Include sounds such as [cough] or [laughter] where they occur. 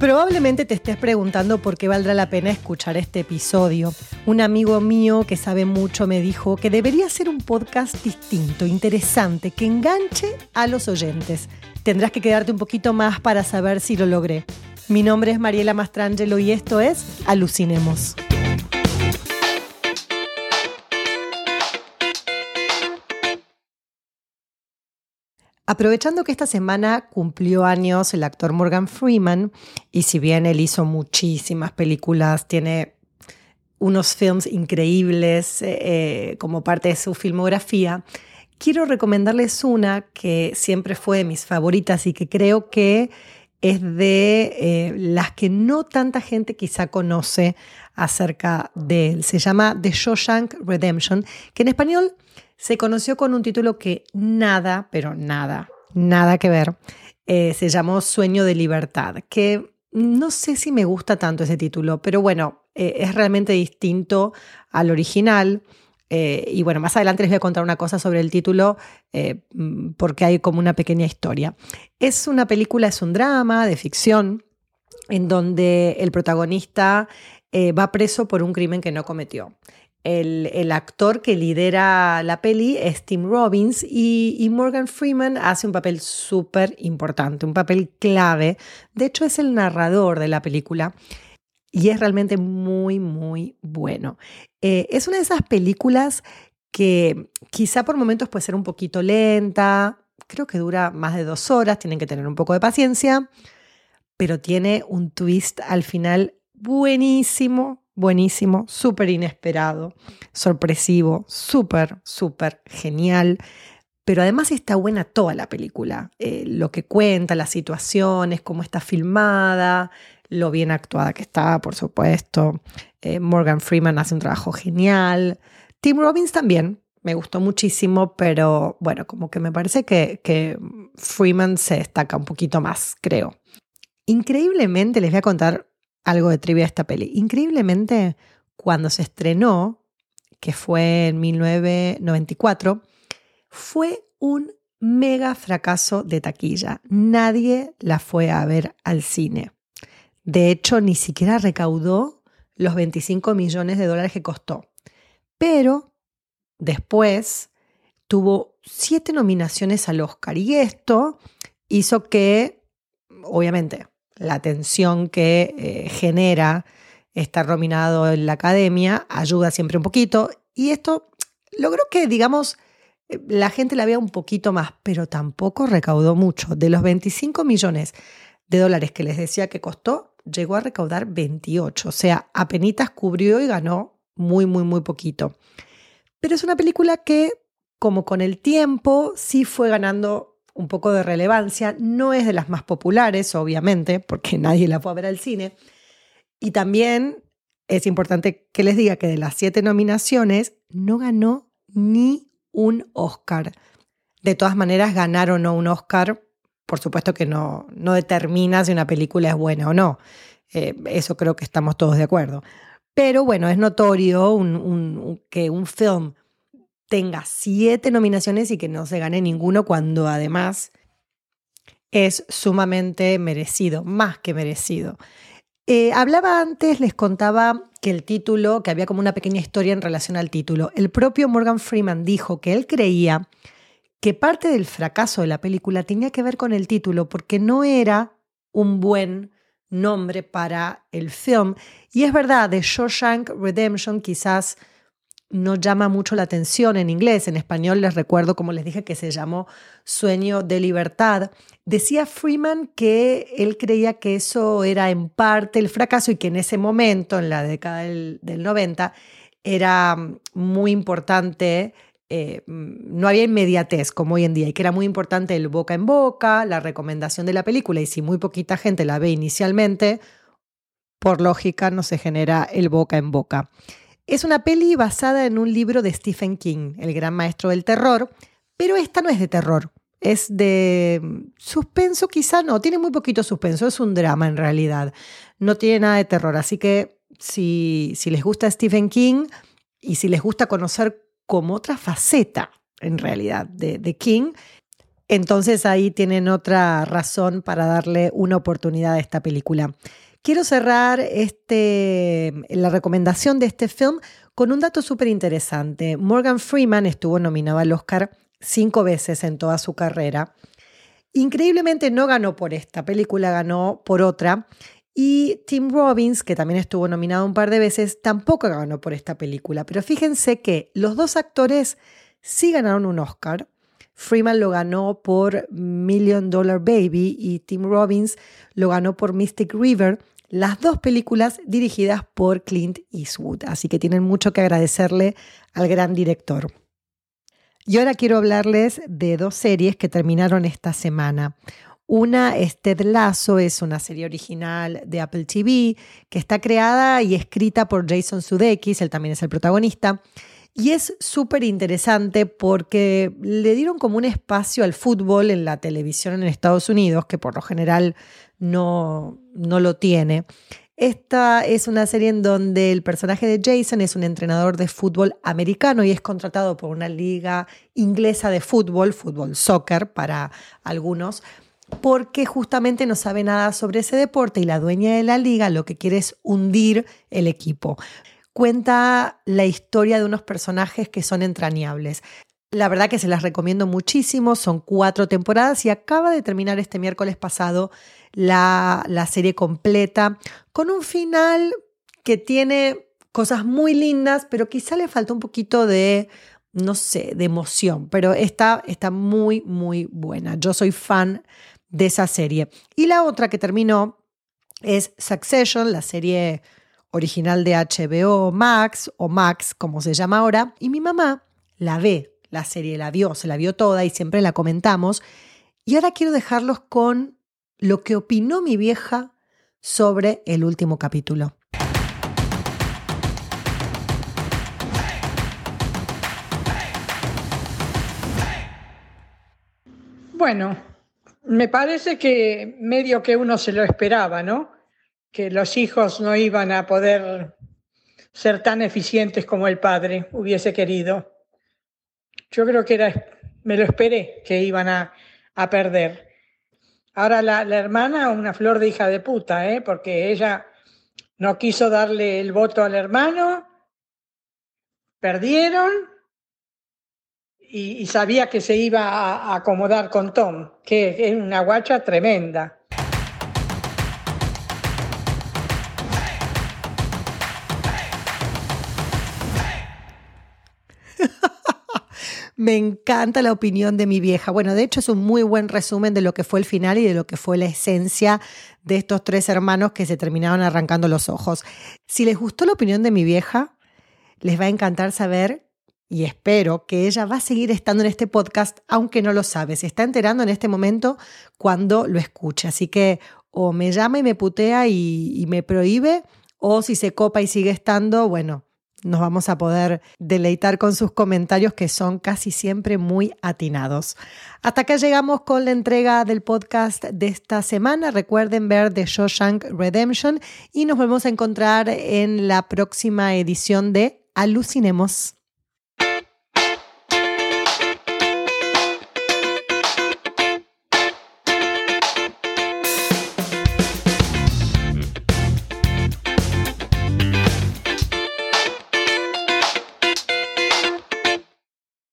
Probablemente te estés preguntando por qué valdrá la pena escuchar este episodio. Un amigo mío que sabe mucho me dijo que debería ser un podcast distinto, interesante, que enganche a los oyentes. Tendrás que quedarte un poquito más para saber si lo logré. Mi nombre es Mariela Mastrangelo y esto es Alucinemos. Aprovechando que esta semana cumplió años el actor Morgan Freeman, y si bien él hizo muchísimas películas, tiene unos films increíbles eh, como parte de su filmografía, quiero recomendarles una que siempre fue de mis favoritas y que creo que es de eh, las que no tanta gente quizá conoce acerca de él. Se llama The Shawshank Redemption, que en español se conoció con un título que nada, pero nada, nada que ver. Eh, se llamó Sueño de Libertad, que no sé si me gusta tanto ese título, pero bueno, eh, es realmente distinto al original. Eh, y bueno, más adelante les voy a contar una cosa sobre el título porque hay como una pequeña historia. Es una película, es un drama de ficción en donde el protagonista va preso por un crimen que no cometió. El, actor que lidera la peli es Tim Robbins y, Morgan Freeman hace un papel súper importante, un papel clave. De hecho, es el narrador de la película y es realmente muy, muy bueno. Eh, es una de esas películas que quizá por momentos puede ser un poquito lenta, creo que dura más de dos horas, tienen que tener un poco de paciencia, pero tiene un twist al final buenísimo, buenísimo, súper inesperado, sorpresivo, súper, súper genial. Pero además está buena toda la película. Eh, lo que cuenta, las situaciones, cómo está filmada, lo bien actuada que está, por supuesto. Eh, Morgan Freeman hace un trabajo genial. Tim Robbins también, me gustó muchísimo, pero bueno, como que me parece que, que Freeman se destaca un poquito más, creo. Increíblemente les voy a contar algo de trivia esta peli. Increíblemente, cuando se estrenó, que fue en 1994, fue un mega fracaso de taquilla. Nadie la fue a ver al cine. De hecho, ni siquiera recaudó los 25 millones de dólares que costó. Pero después tuvo siete nominaciones al Oscar y esto hizo que, obviamente, la tensión que eh, genera estar nominado en la academia ayuda siempre un poquito. Y esto logró que, digamos, eh, la gente la vea un poquito más, pero tampoco recaudó mucho. De los 25 millones de dólares que les decía que costó, llegó a recaudar 28. O sea, apenas cubrió y ganó muy, muy, muy poquito. Pero es una película que, como con el tiempo, sí fue ganando un poco de relevancia. No es de las más populares, obviamente, porque [laughs] nadie la fue a ver al cine. Y también es importante que les diga que de las siete nominaciones no ganó ni un Oscar. De todas maneras, ganar o no un Oscar, por supuesto que no, no determina si una película es buena o no. Eh, eso creo que estamos todos de acuerdo. Pero bueno, es notorio que un film tenga siete nominaciones y que no se gane ninguno cuando además es sumamente merecido, más que merecido. Eh, hablaba antes, les contaba que el título, que había como una pequeña historia en relación al título. El propio Morgan Freeman dijo que él creía que parte del fracaso de la película tenía que ver con el título, porque no era un buen nombre para el film. Y es verdad, The Shawshank Redemption quizás no llama mucho la atención en inglés. En español les recuerdo, como les dije, que se llamó Sueño de Libertad. Decía Freeman que él creía que eso era en parte el fracaso y que en ese momento, en la década del, 90, era muy importante, eh, no había inmediatez como hoy en día y que era muy importante el boca en boca, la recomendación de la película y si muy poquita gente la ve inicialmente, por lógica no se genera el boca en boca. Es una peli basada en un libro de Stephen King, el gran maestro del terror, pero esta no es de terror, es de suspenso quizá, no, tiene muy poquito suspenso, es un drama en realidad, no tiene nada de terror, así que si, si les gusta Stephen King y si les gusta conocer como otra faceta en realidad de, de King, Entonces ahí tienen otra razón para darle una oportunidad a esta película. Quiero cerrar este, la recomendación de este film con un dato súper interesante. Morgan Freeman estuvo nominado al Oscar cinco veces en toda su carrera. Increíblemente no ganó por esta película, ganó por otra. Y Tim Robbins, que también estuvo nominado un par de veces, tampoco ganó por esta película. Pero fíjense que los dos actores sí ganaron un Oscar. Freeman lo ganó por Million Dollar Baby y Tim Robbins lo ganó por Mystic River, las dos películas dirigidas por Clint Eastwood. Así que tienen mucho que agradecerle al gran director. Y ahora quiero hablarles de dos series que terminaron esta semana. Una es Ted Lasso, es una serie original de Apple TV que está creada y escrita por Jason Sudeikis, él también es el protagonista. Y es súper interesante porque le dieron como un espacio al fútbol en la televisión en Estados Unidos, que por lo general no, no lo tiene. Esta es una serie en donde el personaje de Jason es un entrenador de fútbol americano y es contratado por una liga inglesa de fútbol, fútbol soccer para algunos, porque justamente no sabe nada sobre ese deporte y la dueña de la liga lo que quiere es hundir el equipo cuenta la historia de unos personajes que son entrañables. La verdad que se las recomiendo muchísimo, son cuatro temporadas y acaba de terminar este miércoles pasado la, la serie completa con un final que tiene cosas muy lindas, pero quizá le falta un poquito de, no sé, de emoción, pero está, está muy, muy buena. Yo soy fan de esa serie. Y la otra que terminó es Succession, la serie original de HBO Max o Max, como se llama ahora, y mi mamá la ve, la serie la vio, se la vio toda y siempre la comentamos. Y ahora quiero dejarlos con lo que opinó mi vieja sobre el último capítulo. Bueno, me parece que medio que uno se lo esperaba, ¿no? Que los hijos no iban a poder ser tan eficientes como el padre hubiese querido. Yo creo que era, me lo esperé, que iban a, perder. Ahora la, la, hermana, una flor de hija de puta, ¿eh? porque ella no quiso darle el voto al hermano, perdieron y, sabía que se iba a, a acomodar con Tom, que es una guacha tremenda. Me encanta la opinión de mi vieja. Bueno, de hecho es un muy buen resumen de lo que fue el final y de lo que fue la esencia de estos tres hermanos que se terminaron arrancando los ojos. Si les gustó la opinión de mi vieja, les va a encantar saber y espero que ella va a seguir estando en este podcast, aunque no lo sabe. Se está enterando en este momento cuando lo escuche. Así que o me llama y me putea y, y me prohíbe, o si se copa y sigue estando, bueno, nos vamos a poder deleitar con sus comentarios que son casi siempre muy atinados. Hasta acá llegamos con la entrega del podcast de esta semana. Recuerden ver The Shawshank Redemption y nos volvemos a encontrar en la próxima edición de Alucinemos.